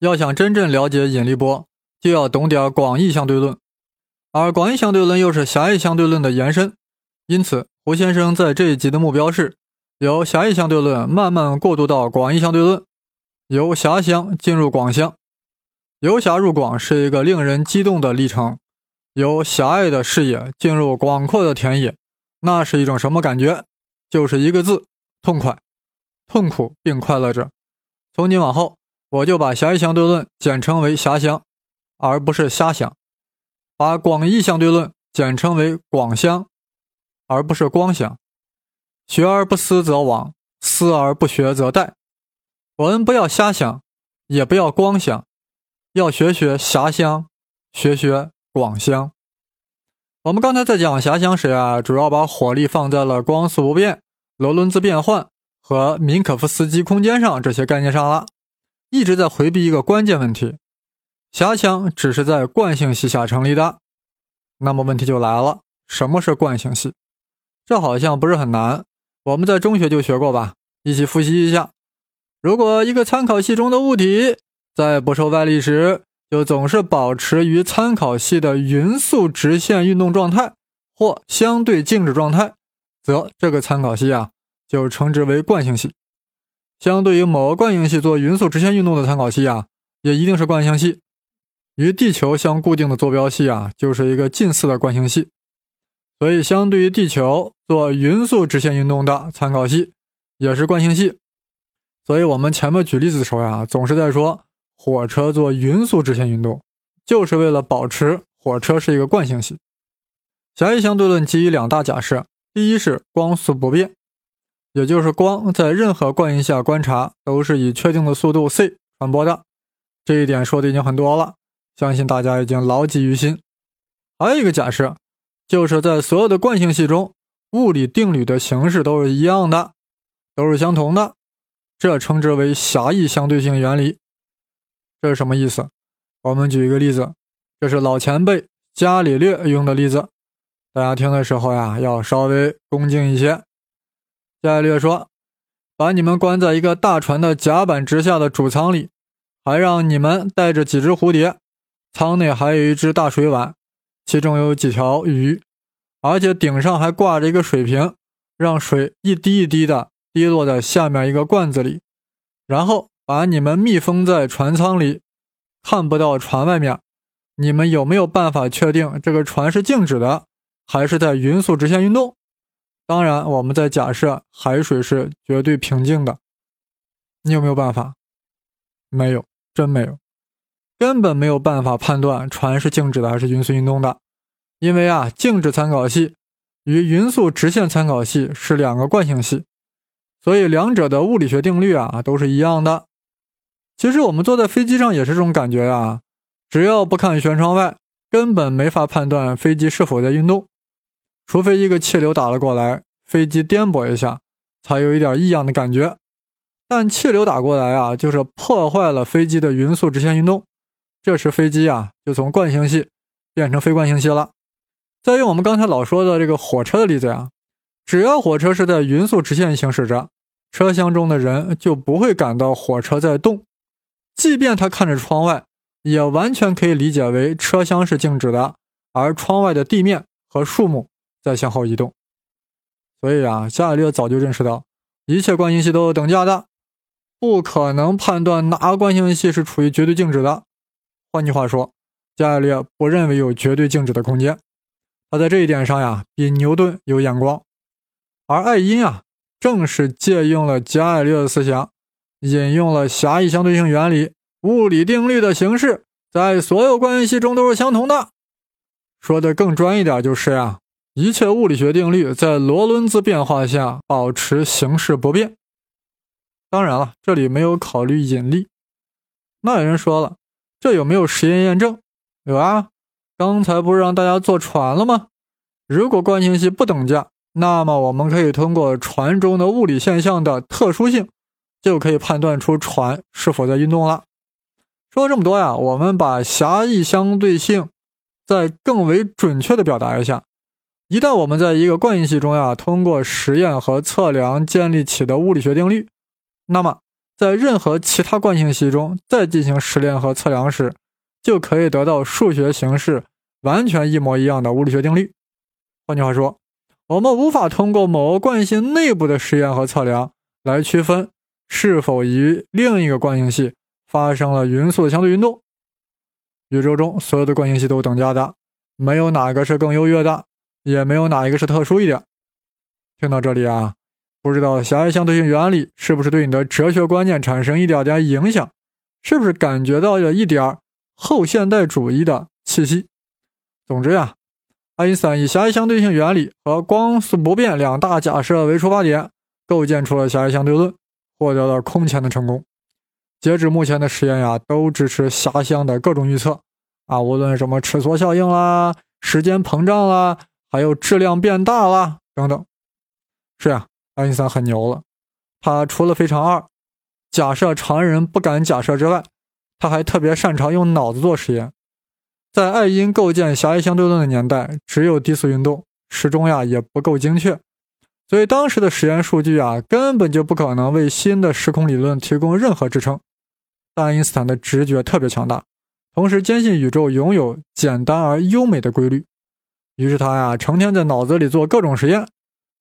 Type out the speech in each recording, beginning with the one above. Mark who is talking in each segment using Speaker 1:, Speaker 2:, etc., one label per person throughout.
Speaker 1: 要想真正了解引力波，就要懂点广义相对论，而广义相对论又是狭义相对论的延伸。因此，胡先生在这一集的目标是由狭义相对论慢慢过渡到广义相对论，由狭相进入广相。由狭入广是一个令人激动的历程，由狭隘的视野进入广阔的田野，那是一种什么感觉？就是一个字：痛快。痛苦并快乐着。从今往后，我就把狭义相对论简称为狭相，而不是瞎想；把广义相对论简称为广相，而不是光想。学而不思则罔，思而不学则殆。我们不要瞎想，也不要光想，要学学狭相，学学广相。我们刚才在讲狭相时啊，主要把火力放在了光速不变、罗伦兹变换。和民可夫斯基空间上这些概念上了，一直在回避一个关键问题：狭相只是在惯性系下成立的。那么问题就来了，什么是惯性系？这好像不是很难，我们在中学就学过吧？一起复习一下：如果一个参考系中的物体在不受外力时，就总是保持于参考系的匀速直线运动状态或相对静止状态，则这个参考系啊。就称之为惯性系。相对于某个惯性系做匀速直线运动的参考系啊，也一定是惯性系。与地球相固定的坐标系啊，就是一个近似的惯性系。所以，相对于地球做匀速直线运动的参考系，也是惯性系。所以我们前面举例子的时候呀，总是在说火车做匀速直线运动，就是为了保持火车是一个惯性系。狭义相对论基于两大假设：第一是光速不变。也就是光在任何惯性下观察都是以确定的速度 c 传播的，这一点说的已经很多了，相信大家已经牢记于心。还有一个假设，就是在所有的惯性系中，物理定律的形式都是一样的，都是相同的，这称之为狭义相对性原理。这是什么意思？我们举一个例子，这是老前辈伽利略用的例子，大家听的时候呀，要稍微恭敬一些。伽利略说：“把你们关在一个大船的甲板之下的主舱里，还让你们带着几只蝴蝶，舱内还有一只大水碗，其中有几条鱼，而且顶上还挂着一个水瓶，让水一滴一滴的滴落在下面一个罐子里，然后把你们密封在船舱里，看不到船外面。你们有没有办法确定这个船是静止的，还是在匀速直线运动？”当然，我们在假设海水是绝对平静的，你有没有办法？没有，真没有，根本没有办法判断船是静止的还是匀速运动的，因为啊，静止参考系与匀速直线参考系是两个惯性系，所以两者的物理学定律啊都是一样的。其实我们坐在飞机上也是这种感觉呀，只要不看舷窗外，根本没法判断飞机是否在运动。除非一个气流打了过来，飞机颠簸一下，才有一点异样的感觉。但气流打过来啊，就是破坏了飞机的匀速直线运动，这时飞机啊就从惯性系变成非惯性系了。再用我们刚才老说的这个火车的例子呀，只要火车是在匀速直线行驶着，车厢中的人就不会感到火车在动，即便他看着窗外，也完全可以理解为车厢是静止的，而窗外的地面和树木。在向后移动，所以啊，伽利略早就认识到，一切惯性系都有等价的，不可能判断哪个惯性系是处于绝对静止的。换句话说，伽利略不认为有绝对静止的空间。他在这一点上呀，比牛顿有眼光。而爱因啊，正是借用了伽利略的思想，引用了狭义相对性原理、物理定律的形式，在所有惯性系中都是相同的。说的更专一点，就是呀。一切物理学定律在罗伦兹变化下保持形式不变。当然了，这里没有考虑引力。那有人说了，这有没有实验验证？有啊，刚才不是让大家坐船了吗？如果惯性系不等价，那么我们可以通过船中的物理现象的特殊性，就可以判断出船是否在运动了。说了这么多呀，我们把狭义相对性再更为准确的表达一下。一旦我们在一个惯性系中呀，通过实验和测量建立起的物理学定律，那么在任何其他惯性系中再进行实验和测量时，就可以得到数学形式完全一模一样的物理学定律。换句话说，我们无法通过某个惯性内部的实验和测量来区分是否与另一个惯性系发生了匀速的相对运动。宇宙中所有的惯性系都是等价的，没有哪个是更优越的，也没有哪一个是特殊一点。听到这里啊。不知道狭义相对性原理是不是对你的哲学观念产生一点点影响？是不是感觉到了一点后现代主义的气息？总之呀，爱因斯坦以狭义相对性原理和光速不变两大假设为出发点，构建出了狭义相对论，获得了空前的成功。截止目前的实验呀，都支持狭相的各种预测啊，无论什么尺缩效应啦、时间膨胀啦，还有质量变大啦等等。是呀。爱因斯坦很牛了，他除了非常二，假设常人不敢假设之外，他还特别擅长用脑子做实验。在爱因构建狭义相对论的年代，只有低速运动，时钟呀也不够精确，所以当时的实验数据啊根本就不可能为新的时空理论提供任何支撑。但爱因斯坦的直觉特别强大，同时坚信宇宙拥有简单而优美的规律，于是他呀成天在脑子里做各种实验，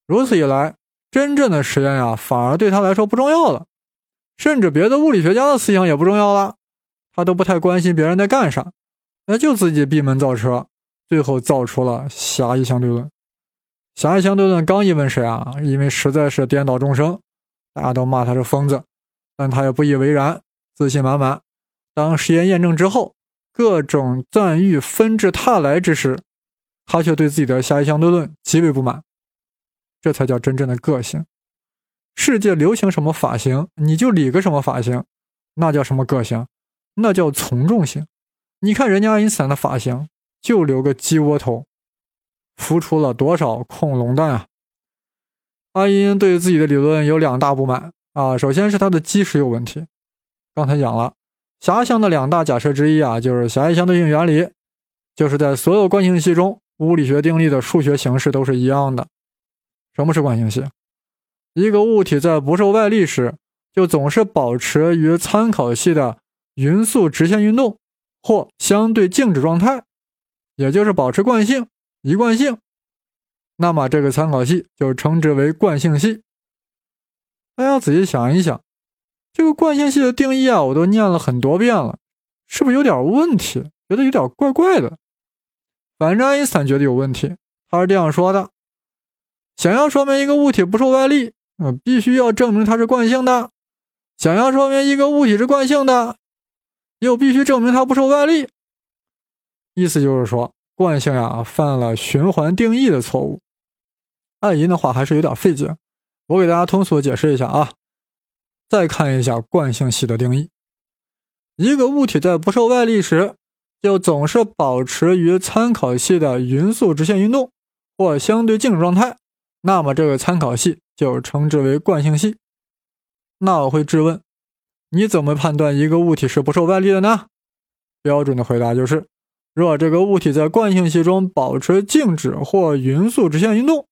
Speaker 1: 如此一来。真正的实验呀，反而对他来说不重要了，甚至别的物理学家的思想也不重要了，他都不太关心别人在干啥，那就自己闭门造车，最后造出了狭义相对论。狭义相对论刚一问世啊，因为实在是颠倒众生，大家都骂他是疯子，但他也不以为然，自信满满。当实验验证之后，各种赞誉纷至沓来之时，他却对自己的狭义相对论极为不满。这才叫真正的个性。世界流行什么发型，你就理个什么发型，那叫什么个性？那叫从众性。你看人家爱因斯坦的发型，就留个鸡窝头，孵出了多少恐龙蛋啊！爱因对自己的理论有两大不满啊，首先是他的基石有问题。刚才讲了，狭义相的两大假设之一啊，就是狭义相对性原理，就是在所有惯性系中，物理学定律的数学形式都是一样的。什么是惯性系？一个物体在不受外力时，就总是保持与参考系的匀速直线运动或相对静止状态，也就是保持惯性、一贯性。那么这个参考系就称之为惯性系。大家仔细想一想，这个惯性系的定义啊，我都念了很多遍了，是不是有点问题？觉得有点怪怪的。反正爱因斯坦觉得有问题，他是这样说的。想要说明一个物体不受外力，嗯，必须要证明它是惯性的；想要说明一个物体是惯性的，又必须证明它不受外力。意思就是说，惯性呀犯了循环定义的错误。爱因的话还是有点费劲，我给大家通俗解释一下啊。再看一下惯性系的定义：一个物体在不受外力时，就总是保持于参考系的匀速直线运动或相对静止状态。那么这个参考系就称之为惯性系。那我会质问：你怎么判断一个物体是不受外力的呢？标准的回答就是：若这个物体在惯性系中保持静止或匀速直线运动，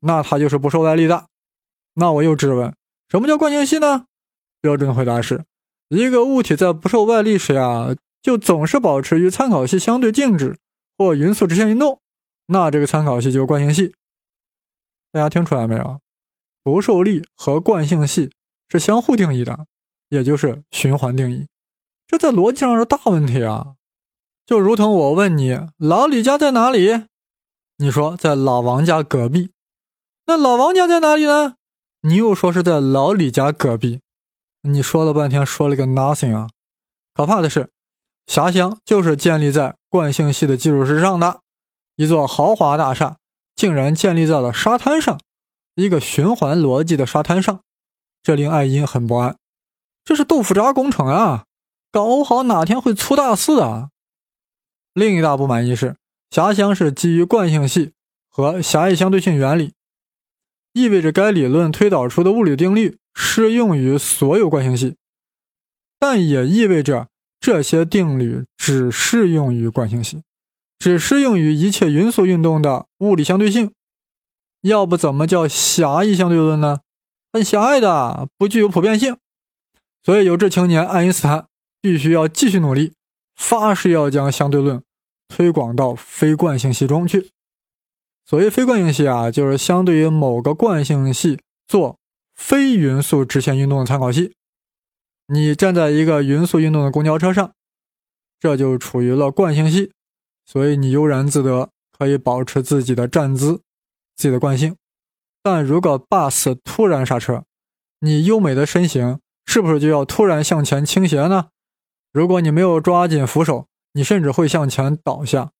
Speaker 1: 那它就是不受外力的。那我又质问：什么叫惯性系呢？标准的回答是：一个物体在不受外力时呀，就总是保持与参考系相对静止或匀速直线运动，那这个参考系就是惯性系。大家听出来没有？不受力和惯性系是相互定义的，也就是循环定义。这在逻辑上是大问题啊！就如同我问你老李家在哪里，你说在老王家隔壁。那老王家在哪里呢？你又说是在老李家隔壁。你说了半天，说了个 nothing 啊！可怕的是，狭乡就是建立在惯性系的基础之上的一座豪华大厦。竟然建立在了沙滩上，一个循环逻辑的沙滩上，这令爱因很不安。这是豆腐渣工程啊，搞不好哪天会出大事啊！另一大不满意是，狭相是基于惯性系和狭义相对性原理，意味着该理论推导出的物理定律适用于所有惯性系，但也意味着这些定律只适用于惯性系。只适用于一切匀速运动的物理相对性，要不怎么叫狭义相对论呢？很狭隘的，不具有普遍性。所以有志青年爱因斯坦必须要继续努力，发誓要将相对论推广到非惯性系中去。所谓非惯性系啊，就是相对于某个惯性系做非匀速直线运动的参考系。你站在一个匀速运动的公交车上，这就处于了惯性系，所以你悠然自得，可以保持自己的站姿、自己的惯性。但如果 bus 突然刹车，你优美的身形是不是就要突然向前倾斜呢？如果你没有抓紧扶手，你甚至会向前倒下。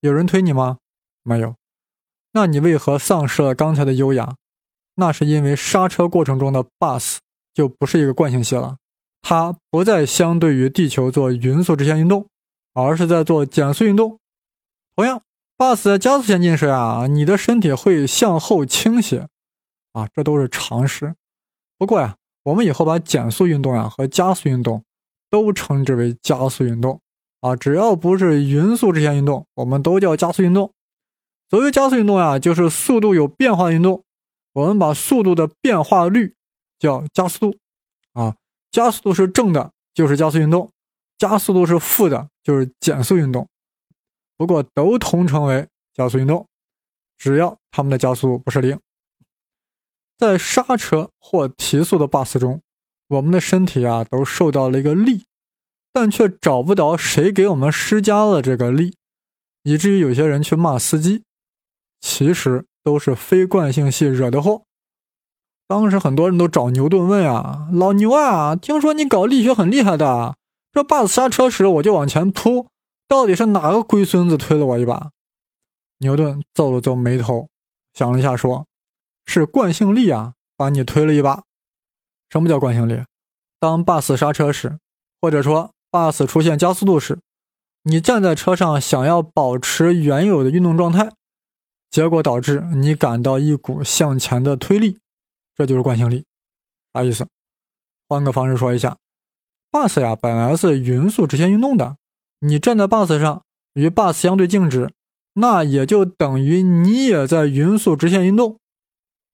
Speaker 1: 有人推你吗？没有。那你为何丧失了刚才的优雅？那是因为刹车过程中的 bus 就不是一个惯性系了。它不再相对于地球做匀速直线运动，而是在做减速运动。同样，bus 在加速前进时啊，你的身体会向后倾斜，啊，这都是常识。不过呀，我们以后把减速运动呀和加速运动都称之为加速运动啊，只要不是匀速直线运动，我们都叫加速运动。所谓加速运动呀，就是速度有变化的运动，我们把速度的变化率叫加速度啊。加速度是正的，就是加速运动；加速度是负的，就是减速运动。不过都统称为加速运动，只要它们的加速度不是零。在刹车或提速的 bus 中，我们的身体啊都受到了一个力，但却找不到谁给我们施加了这个力，以至于有些人去骂司机，其实都是非惯性系惹的祸。当时很多人都找牛顿问啊，老牛啊，听说你搞力学很厉害的，这 bus 刹车时我就往前扑，到底是哪个龟孙子推了我一把？牛顿皱了皱眉头，想了一下说：“是惯性力啊，把你推了一把。什么叫惯性力？当 bus 刹车时，或者说 bus 出现加速度时，你站在车上想要保持原有的运动状态，结果导致你感到一股向前的推力。”这就是惯性力，啥意思？换个方式说一下，bus 呀本来是匀速直线运动的，你站在 bus 上与 bus 相对静止，那也就等于你也在匀速直线运动，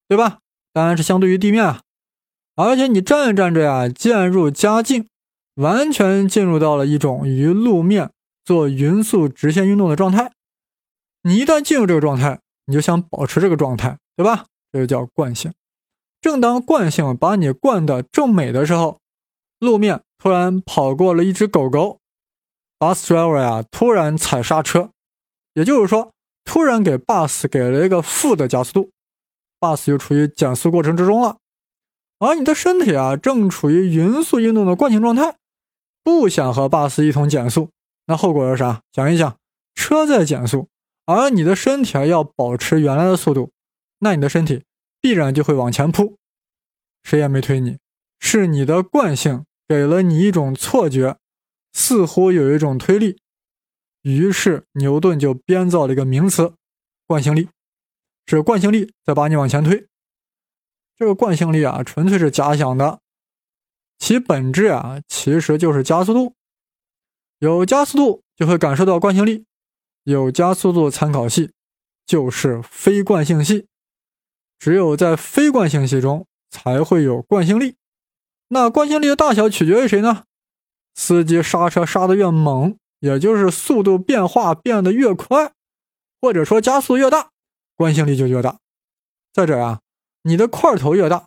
Speaker 1: 对吧？当然是相对于地面啊，而且你站着站着呀，渐入佳境，完全进入到了一种与路面做匀速直线运动的状态。你一旦进入这个状态，你就想保持这个状态，对吧？这就叫惯性。正当惯性把你惯得正美的时候，路面突然跑过了一只狗狗，bus driver 呀突然踩刹车，也就是说，突然给 bus 给了一个负的加速度，bus 就处于减速过程之中了。而你的身体啊正处于匀速运动的惯性状态，不想和 bus 一同减速，那后果是啥？想一想，车在减速，而你的身体啊要保持原来的速度，那你的身体。必然就会往前扑，谁也没推你，是你的惯性给了你一种错觉，似乎有一种推力，于是牛顿就编造了一个名词——惯性力，是惯性力在把你往前推。这个惯性力啊，纯粹是假想的，其本质啊，其实就是加速度。有加速度就会感受到惯性力，有加速度参考系就是非惯性系。只有在非惯性系中才会有惯性力，那惯性力的大小取决于谁呢？司机刹车刹得越猛，也就是速度变化变得越快，或者说加速越大，惯性力就越大。再者啊，你的块头越大，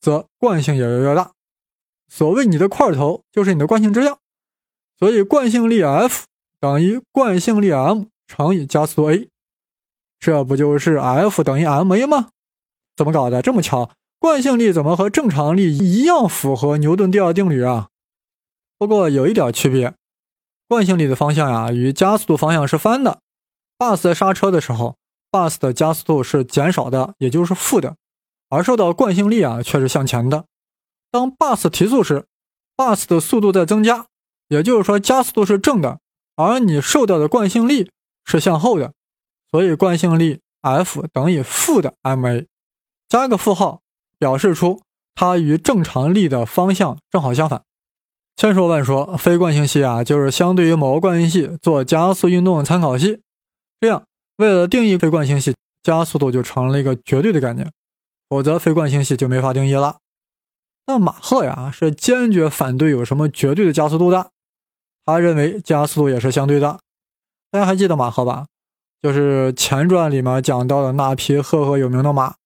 Speaker 1: 则惯性也就越大。所谓你的块头，就是你的惯性质量。所以惯性力 F 等于惯性力 m 乘以加速度 a，这不就是 F 等于 ma 吗？怎么搞的？这么巧，惯性力怎么和正常力一样符合牛顿第二定律啊？不过有一点区别，惯性力的方向呀与加速度方向是反的。bus 在刹车的时候，bus 的加速度是减少的，也就是负的，而受到惯性力啊却是向前的。当 bus 提速时，bus 的速度在增加，也就是说加速度是正的，而你受到的惯性力是向后的，所以惯性力 F 等于负的 ma。加个负号，表示出它与正常力的方向正好相反。千说万说，非惯性系啊，就是相对于某个惯性系做加速运动的参考系。这样，为了定义非惯性系，加速度就成了一个绝对的概念，否则非惯性系就没法定义了。但马赫呀是坚决反对有什么绝对的加速度的，他认为加速度也是相对的。大家还记得马赫吧？就是前传里面讲到的那匹赫赫有名的马，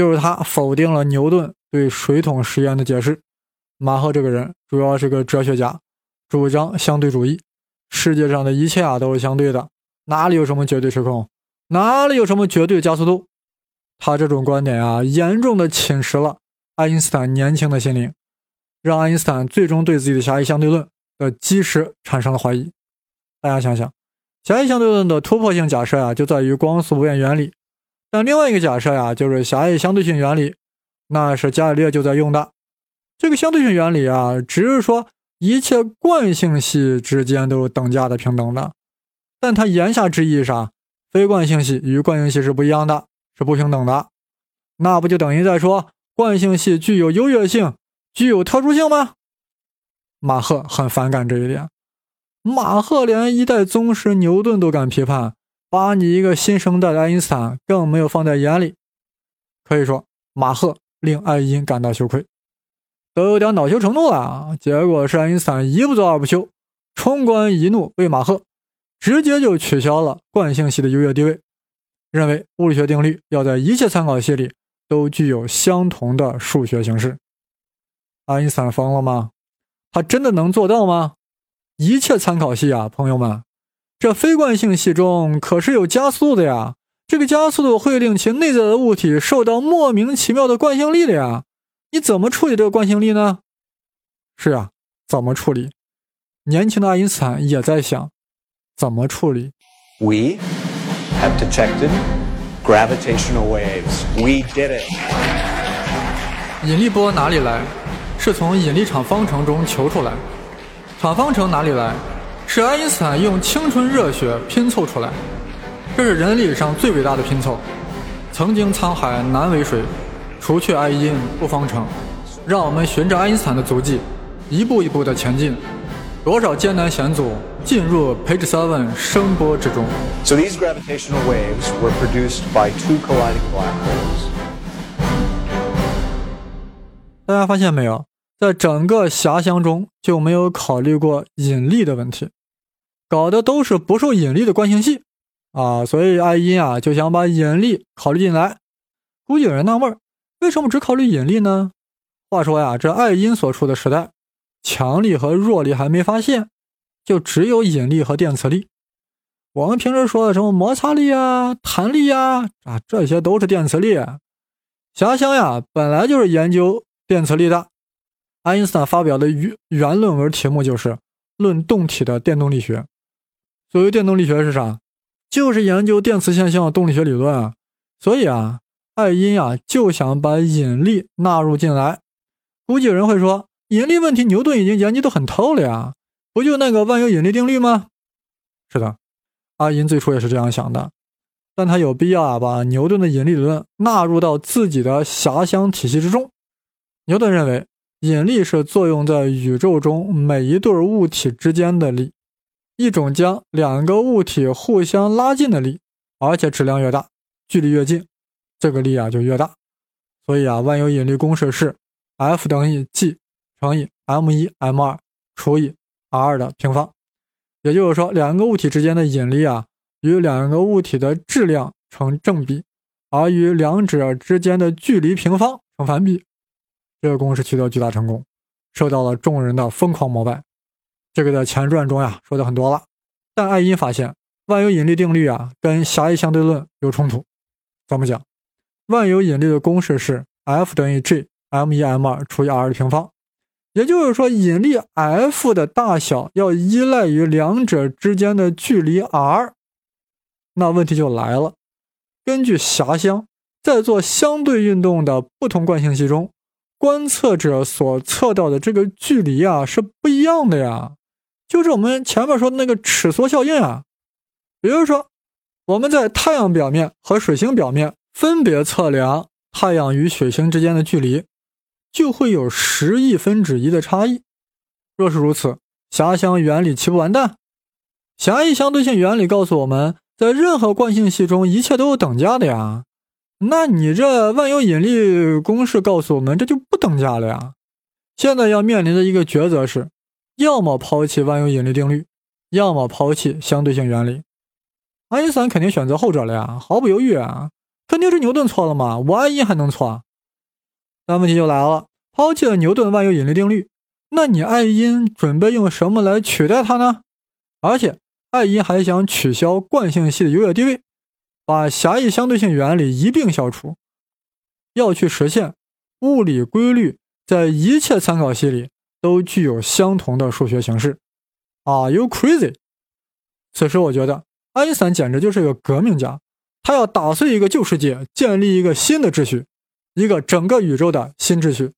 Speaker 1: 就是他否定了牛顿对水桶实验的解释。马赫这个人主要是个哲学家，主张相对主义，世界上的一切啊都是相对的，哪里有什么绝对时空，哪里有什么绝对加速度？他这种观点啊，严重的侵蚀了爱因斯坦年轻的心灵，让爱因斯坦最终对自己的狭义相对论的基石产生了怀疑。大家想想。狭义相对论的突破性假设呀，就在于光速不变原理。但另外一个假设呀，就是狭义相对性原理，那是伽利略就在用的。这个相对性原理啊，只是说一切惯性系之间都是等价的、平等的。但它言下之意是啥？非惯性系与惯性系是不一样的，是不平等的。那不就等于在说惯性系具有优越性、具有特殊性吗？马赫很反感这一点。马赫连一代宗师牛顿都敢批判，把你一个新生代的爱因斯坦更没有放在眼里。可以说，马赫令爱因感到羞愧，都有点恼羞成怒了。啊结果是爱因斯坦一不做二不休，冲冠一怒为马赫，直接就取消了惯性系的优越地位，认为物理学定律要在一切参考系里都具有相同的数学形式。爱因斯坦疯了吗？他真的能做到吗？一切参考系啊，朋友们，这非惯性系中可是有加速度的呀。这个加速度会令其内在的物体受到莫名其妙的惯性力的呀。你怎么处理这个惯性力呢？是啊，怎么处理？年轻的爱因斯坦也在想，怎么处理
Speaker 2: ？We have detected gravitational waves. We did it.
Speaker 1: 引力波哪里来？是从引力场方程中求出来。场方程哪里来？是爱因斯坦用青春热血拼凑出来，这是人类历史上最伟大的拼凑。曾经沧海难为水，除却爱因不方程。让我们循着爱因斯坦的足迹，一步一步的前进。多少艰难险阻，进入 Page Seven 声波之中。
Speaker 2: So these gravitational waves were produced by two colliding black holes.
Speaker 1: 大家发现没有？在整个遐想中就没有考虑过引力的问题，搞的都是不受引力的惯性系啊，所以爱因啊就想把引力考虑进来。估计有人纳闷，为什么只考虑引力呢？话说呀，这爱因所处的时代，强力和弱力还没发现，就只有引力和电磁力。我们平时说的什么摩擦力啊、弹力呀啊，这些都是电磁力。遐想呀，本来就是研究电磁力的。爱因斯坦发表的原原论文题目就是《论动体的电动力学》。所谓电动力学是啥？就是研究电磁现象动力学理论啊。所以啊，爱因啊就想把引力纳入进来。估计有人会说，引力问题牛顿已经研究得很透了呀，不就那个万有引力定律吗？是的，爱因最初也是这样想的，但他有必要啊把牛顿的引力理论纳入到自己的遐想体系之中。牛顿认为。引力是作用在宇宙中每一对物体之间的力，一种将两个物体互相拉近的力，而且质量越大，距离越近，这个力啊就越大。所以啊，万有引力公式是 F 等于 G 乘以 m 一 m 二除以 r 的平方。也就是说，两个物体之间的引力啊，与两个物体的质量成正比，而与两者之间的距离平方成反比。这个公式取得巨大成功，受到了众人的疯狂膜拜。这个在前传中呀说的很多了。但爱因发现万有引力定律啊跟狭义相对论有冲突。怎么讲？万有引力的公式是 F 等于 G m 一 m 二除以 r 的平方，也就是说引力 F 的大小要依赖于两者之间的距离 r。那问题就来了，根据狭相，在做相对运动的不同惯性系中。观测者所测到的这个距离啊是不一样的呀，就是我们前面说的那个尺缩效应啊。也就是说，我们在太阳表面和水星表面分别测量太阳与水星之间的距离，就会有十亿分之一的差异。若是如此，狭相原理岂不完蛋？狭义相对性原理告诉我们在任何惯性系中，一切都有等价的呀。那你这万有引力公式告诉我们，这就不等价了呀。现在要面临的一个抉择是，要么抛弃万有引力定律，要么抛弃相对性原理。爱因斯坦肯定选择后者了呀，毫不犹豫啊，肯定是牛顿错了嘛，我爱因还能错？但问题就来了，抛弃了牛顿万有引力定律，那你爱因准备用什么来取代它呢？而且爱因还想取消惯性系的优越地位。把狭义相对性原理一并消除，要去实现物理规律在一切参考系里都具有相同的数学形式。Are you crazy？此时我觉得爱因斯坦简直就是一个革命家，他要打碎一个旧世界，建立一个新的秩序，一个整个宇宙的新秩序。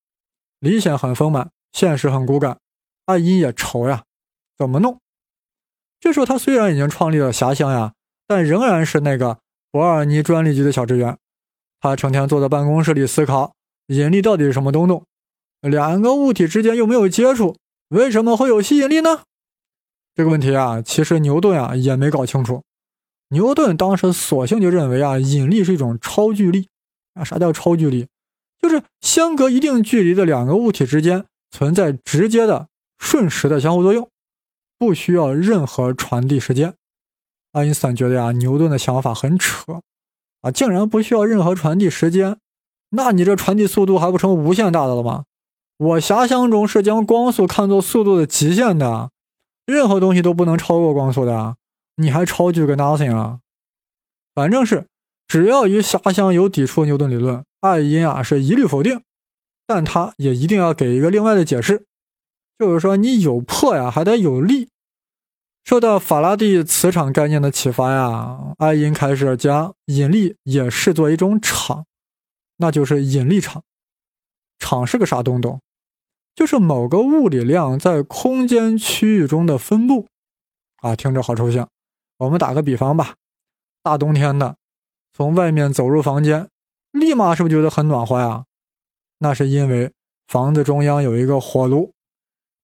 Speaker 1: 理想很丰满，现实很骨感，爱因也愁呀，怎么弄？这时候他虽然已经创立了遐想呀，但仍然是那个。伯尔尼专利局的小职员，他成天坐在办公室里思考引力到底是什么东东，两个物体之间又没有接触，为什么会有吸引力呢？这个问题啊，其实牛顿啊也没搞清楚。牛顿当时索性就认为啊，引力是一种超距力啊。啥叫超距力？就是相隔一定距离的两个物体之间存在直接的瞬时的相互作用，不需要任何传递时间。爱因斯坦觉得呀，牛顿的想法很扯，啊，竟然不需要任何传递时间，那你这传递速度还不成无限大的了吗？我遐想中是将光速看作速度的极限的，任何东西都不能超过光速的，你还超距个 nothing 啊！反正是只要与遐想有抵触，牛顿理论，爱因啊是一律否定，但他也一定要给一个另外的解释，就是说你有破呀，还得有力。受到法拉第磁场概念的启发呀，爱因开始将引力也视作一种场，那就是引力场。场是个啥东东？就是某个物理量在空间区域中的分布。啊，听着好抽象。我们打个比方吧，大冬天的，从外面走入房间，立马是不是觉得很暖和呀？那是因为房子中央有一个火炉，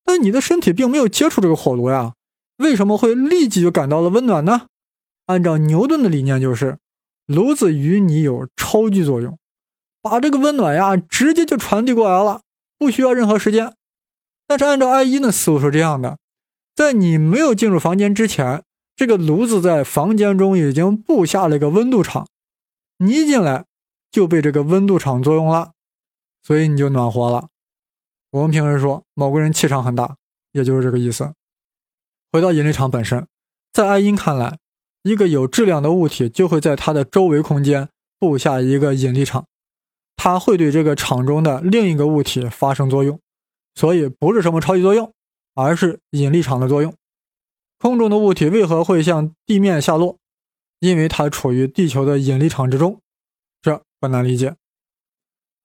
Speaker 1: 但你的身体并没有接触这个火炉呀。为什么会立即就感到了温暖呢？按照牛顿的理念，就是炉子与你有超距作用，把这个温暖呀直接就传递过来了，不需要任何时间。但是按照爱因的思路是这样的，在你没有进入房间之前，这个炉子在房间中已经布下了一个温度场，你一进来就被这个温度场作用了，所以你就暖和了。我们平时说某个人气场很大，也就是这个意思。回到引力场本身，在爱因看来，一个有质量的物体就会在它的周围空间布下一个引力场，它会对这个场中的另一个物体发生作用，所以不是什么超级作用，而是引力场的作用。空中的物体为何会向地面下落？因为它处于地球的引力场之中，这不难理解。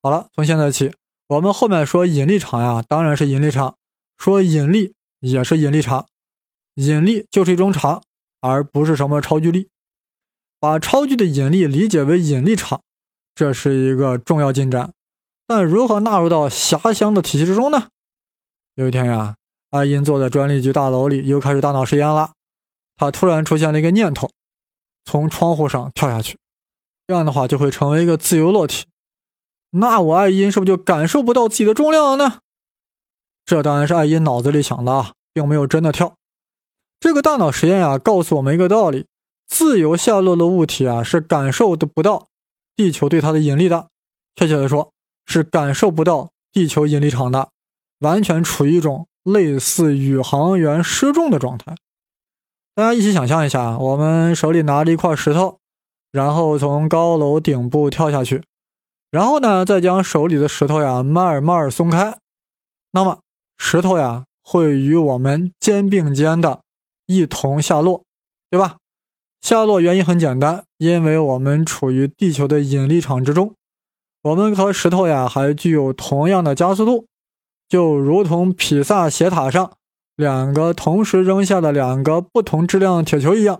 Speaker 1: 好了，从现在起，我们后面说引力场呀，当然是引力场；说引力也是引力场。引力就是一种场，而不是什么超距力。把超距的引力理解为引力场，这是一个重要进展。但如何纳入到狭箱的体系之中呢？有一天呀，爱因坐在专利局大楼里，又开始大脑实验了。他突然出现了一个念头：从窗户上跳下去。这样的话就会成为一个自由落体。那我爱因是不是就感受不到自己的重量了呢？这当然是爱因脑子里想的啊，并没有真的跳。这个大脑实验呀，告诉我们一个道理：自由下落的物体啊，是感受的不到地球对它的引力的。确切的说，是感受不到地球引力场的，完全处于一种类似宇航员失重的状态。大家一起想象一下，我们手里拿着一块石头，然后从高楼顶部跳下去，然后呢，再将手里的石头呀慢慢松开，那么石头呀会与我们肩并肩的。一同下落，对吧？下落原因很简单，因为我们处于地球的引力场之中，我们和石头呀还具有同样的加速度，就如同比萨斜塔上两个同时扔下的两个不同质量铁球一样。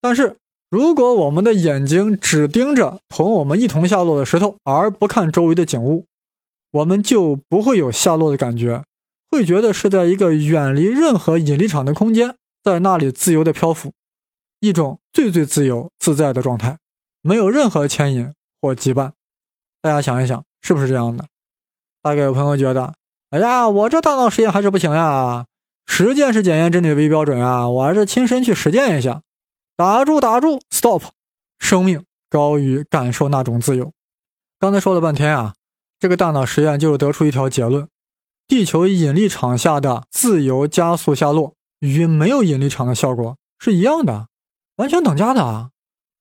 Speaker 1: 但是，如果我们的眼睛只盯着同我们一同下落的石头，而不看周围的景物，我们就不会有下落的感觉，会觉得是在一个远离任何引力场的空间。在那里自由的漂浮，一种最最自由自在的状态，没有任何牵引或羁绊。大家想一想，是不是这样的？大概有朋友觉得，哎呀，我这大脑实验还是不行呀，实践是检验真理的唯一标准啊，我还是亲身去实践一下。打住，打住，stop！生命高于感受那种自由。刚才说了半天啊，这个大脑实验就是得出一条结论：地球引力场下的自由加速下落与没有引力场的效果是一样的，完全等价的啊！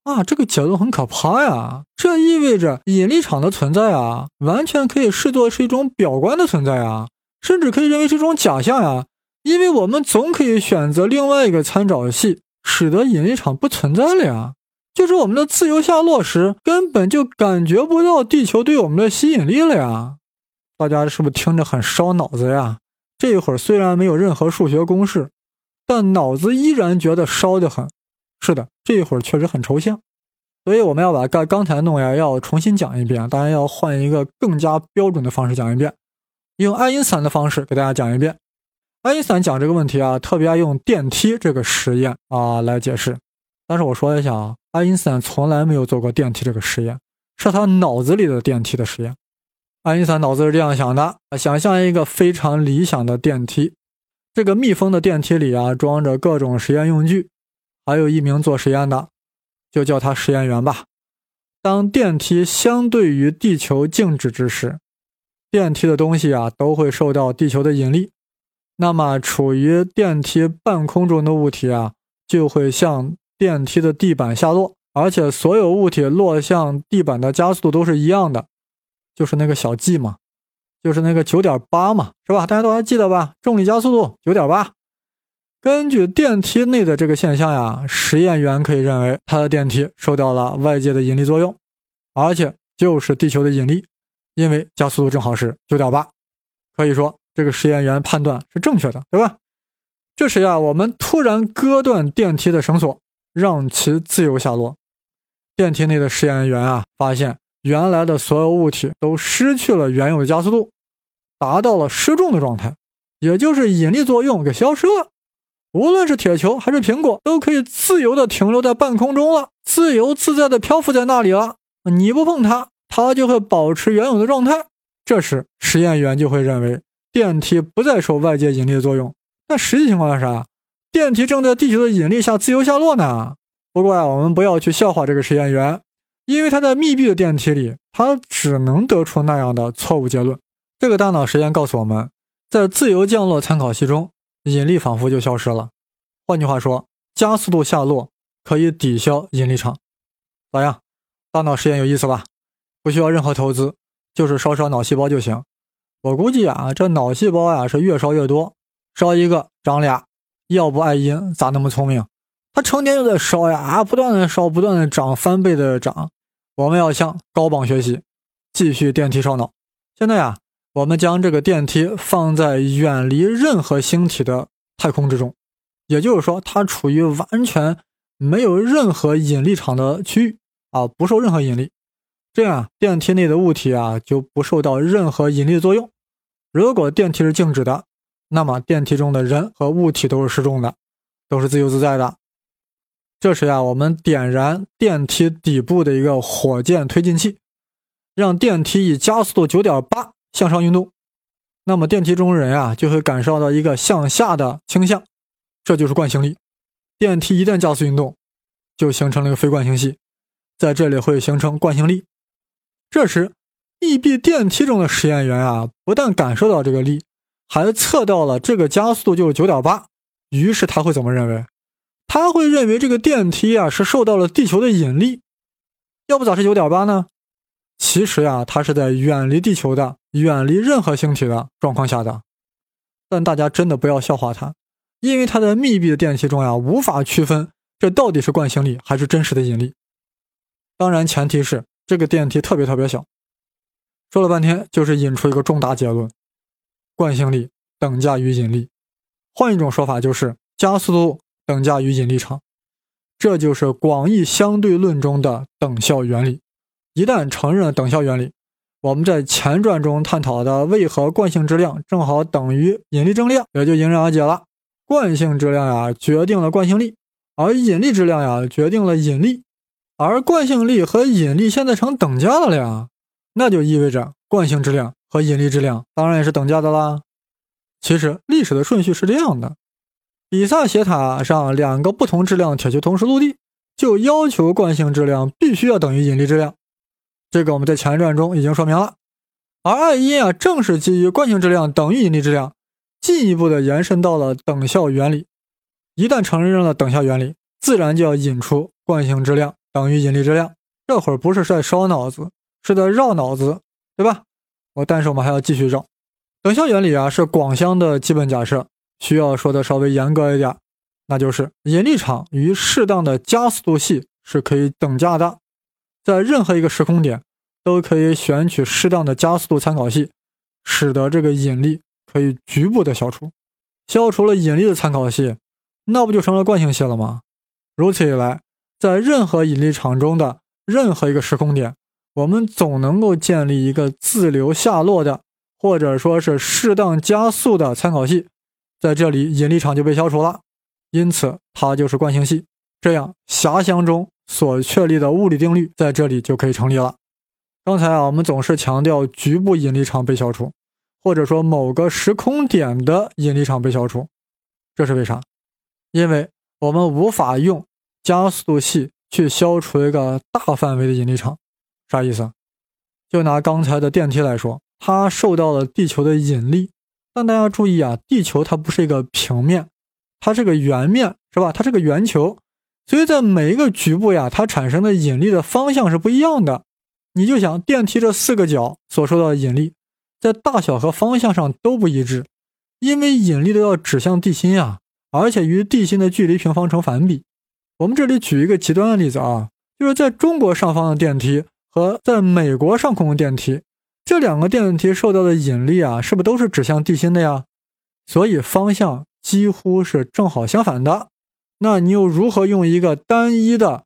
Speaker 1: 啊，这个结论很可怕呀！这意味着引力场的存在啊，完全可以视作是一种表观的存在啊，甚至可以认为是一种假象呀，因为我们总可以选择另外一个参照系，使得引力场不存在了呀。就是我们的自由下落时，根本就感觉不到地球对我们的吸引力了呀！大家是不是听着很烧脑子呀？这一会儿虽然没有任何数学公式，但脑子依然觉得烧得很。是的，这一会儿确实很抽象，所以我们要把刚刚才弄呀要重新讲一遍，当然要换一个更加标准的方式讲一遍，用爱因斯坦的方式给大家讲一遍。爱因斯坦讲这个问题啊，特别爱用电梯这个实验啊来解释。但是我说一下啊，爱因斯坦从来没有做过电梯这个实验，是他脑子里的电梯的实验。爱因斯坦脑子是这样想的：想象一个非常理想的电梯，这个密封的电梯里啊，装着各种实验用具，还有一名做实验的，就叫他实验员吧。当电梯相对于地球静止之时，电梯的东西啊都会受到地球的引力，那么处于电梯半空中的物体啊就会向。电梯的地板下落，而且所有物体落向地板的加速度都是一样的，就是那个小 g 嘛，就是那个九点八嘛，是吧？大家都还记得吧？重力加速度九点八。根据电梯内的这个现象呀，实验员可以认为他的电梯受到了外界的引力作用，而且就是地球的引力，因为加速度正好是九点八，可以说这个实验员判断是正确的，对吧？这时呀，我们突然割断电梯的绳索。让其自由下落。电梯内的实验员啊，发现原来的所有物体都失去了原有的加速度，达到了失重的状态，也就是引力作用给消失了。无论是铁球还是苹果，都可以自由的停留在半空中了，自由自在的漂浮在那里了。你不碰它，它就会保持原有的状态。这时，实验员就会认为电梯不再受外界引力的作用。但实际情况是啥？电梯正在地球的引力下自由下落呢。不过啊，我们不要去笑话这个实验员，因为他在密闭的电梯里，他只能得出那样的错误结论。这个大脑实验告诉我们，在自由降落参考系中，引力仿佛就消失了。换句话说，加速度下落可以抵消引力场。咋样？大脑实验有意思吧？不需要任何投资，就是烧烧脑细胞就行。我估计啊，这脑细胞呀是越烧越多，烧一个长俩。要不爱因咋那么聪明？他成天就在烧呀，啊，不断的烧，不断的涨，翻倍的涨。我们要向高榜学习，继续电梯烧脑。现在呀，我们将这个电梯放在远离任何星体的太空之中，也就是说，它处于完全没有任何引力场的区域啊，不受任何引力。这样，电梯内的物体啊就不受到任何引力作用。如果电梯是静止的。那么电梯中的人和物体都是失重的，都是自由自在的。这时呀，我们点燃电梯底部的一个火箭推进器，让电梯以加速度九点八向上运动。那么电梯中人啊就会感受到一个向下的倾向，这就是惯性力。电梯一旦加速运动，就形成了一个非惯性系，在这里会形成惯性力。这时，，E B 电梯中的实验员啊，不但感受到这个力。还测到了这个加速度就是九点八，于是他会怎么认为？他会认为这个电梯啊是受到了地球的引力，要不咋是九点八呢？其实呀，它是在远离地球的、远离任何星体的状况下的。但大家真的不要笑话它，因为它在密闭的电梯中呀，无法区分这到底是惯性力还是真实的引力。当然，前提是这个电梯特别特别小。说了半天，就是引出一个重大结论。惯性力等价于引力，换一种说法就是加速度等价于引力场，这就是广义相对论中的等效原理。一旦承认了等效原理，我们在前传中探讨的为何惯性质量正好等于引力正量也就迎刃而解了。惯性质量呀决定了惯性力，而引力质量呀决定了引力，而惯性力和引力现在成等价的了呀，那就意味着惯性质量和引力质量当然也是等价的啦。其实历史的顺序是这样的：比萨斜塔上两个不同质量铁球同时落地，就要求惯性质量必须要等于引力质量。这个我们在前传中已经说明了。而爱因啊，正是基于惯性质量等于引力质量，进一步的延伸到了等效原理。一旦承认了等效原理，自然就要引出惯性质量等于引力质量。这会儿不是在烧脑子，是在绕脑子，对吧？我但是我们还要继续绕。等效原理啊，是广相的基本假设，需要说的稍微严格一点，那就是引力场与适当的加速度系是可以等价的，在任何一个时空点都可以选取适当的加速度参考系，使得这个引力可以局部的消除。消除了引力的参考系，那不就成了惯性系了吗？如此一来，在任何引力场中的任何一个时空点，我们总能够建立一个自流下落的。或者说是适当加速的参考系，在这里引力场就被消除了，因此它就是惯性系。这样狭箱中所确立的物理定律在这里就可以成立了。刚才啊，我们总是强调局部引力场被消除，或者说某个时空点的引力场被消除，这是为啥？因为我们无法用加速度系去消除一个大范围的引力场。啥意思？就拿刚才的电梯来说。它受到了地球的引力，但大家注意啊，地球它不是一个平面，它是个圆面，是吧？它是个圆球，所以在每一个局部呀，它产生的引力的方向是不一样的。你就想电梯这四个角所受到的引力，在大小和方向上都不一致，因为引力都要指向地心呀，而且与地心的距离平方成反比。我们这里举一个极端的例子啊，就是在中国上方的电梯和在美国上空的电梯。这两个电梯受到的引力啊，是不是都是指向地心的呀？所以方向几乎是正好相反的。那你又如何用一个单一的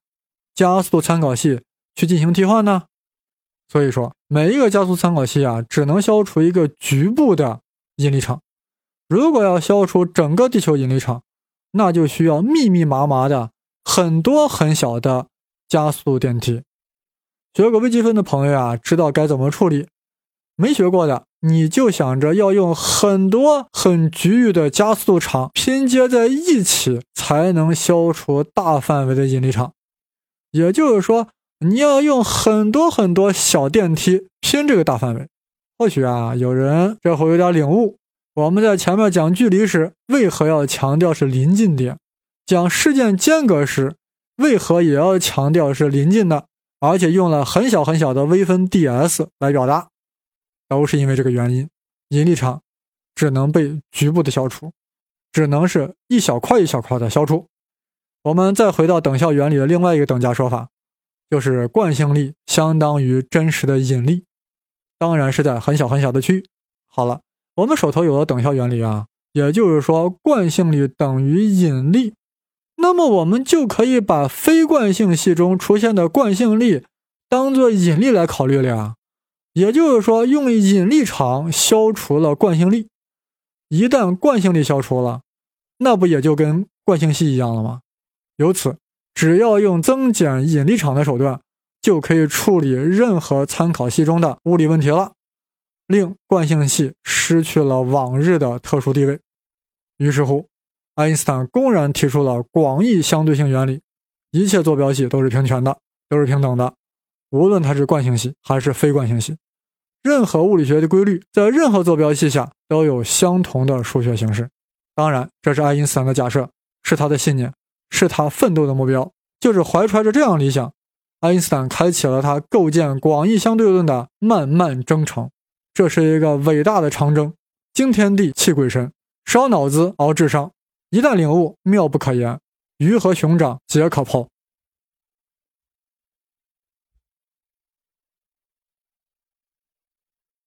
Speaker 1: 加速参考系去进行替换呢？所以说，每一个加速参考系啊，只能消除一个局部的引力场。如果要消除整个地球引力场，那就需要密密麻麻的很多很小的加速电梯。学过微积分的朋友啊，知道该怎么处理。没学过的，你就想着要用很多很局域的加速度场拼接在一起，才能消除大范围的引力场。也就是说，你要用很多很多小电梯拼这个大范围。或许啊，有人这会有点领悟。我们在前面讲距离时，为何要强调是临近点？讲事件间隔时，为何也要强调是临近的？而且用了很小很小的微分 ds 来表达。都是因为这个原因，引力场只能被局部的消除，只能是一小块一小块的消除。我们再回到等效原理的另外一个等价说法，就是惯性力相当于真实的引力，当然是在很小很小的区域。好了，我们手头有了等效原理啊，也就是说惯性力等于引力，那么我们就可以把非惯性系中出现的惯性力当做引力来考虑了呀。也就是说，用引力场消除了惯性力，一旦惯性力消除了，那不也就跟惯性系一样了吗？由此，只要用增减引力场的手段，就可以处理任何参考系中的物理问题了，令惯性系失去了往日的特殊地位。于是乎，爱因斯坦公然提出了广义相对性原理：一切坐标系都是平权的，都是平等的，无论它是惯性系还是非惯性系。任何物理学的规律在任何坐标系下都有相同的数学形式。当然，这是爱因斯坦的假设，是他的信念，是他奋斗的目标。就是怀揣着这样理想，爱因斯坦开启了他构建广义相对论的漫漫征程。这是一个伟大的长征，惊天地泣鬼神，烧脑子熬智商。一旦领悟，妙不可言，鱼和熊掌皆可剖。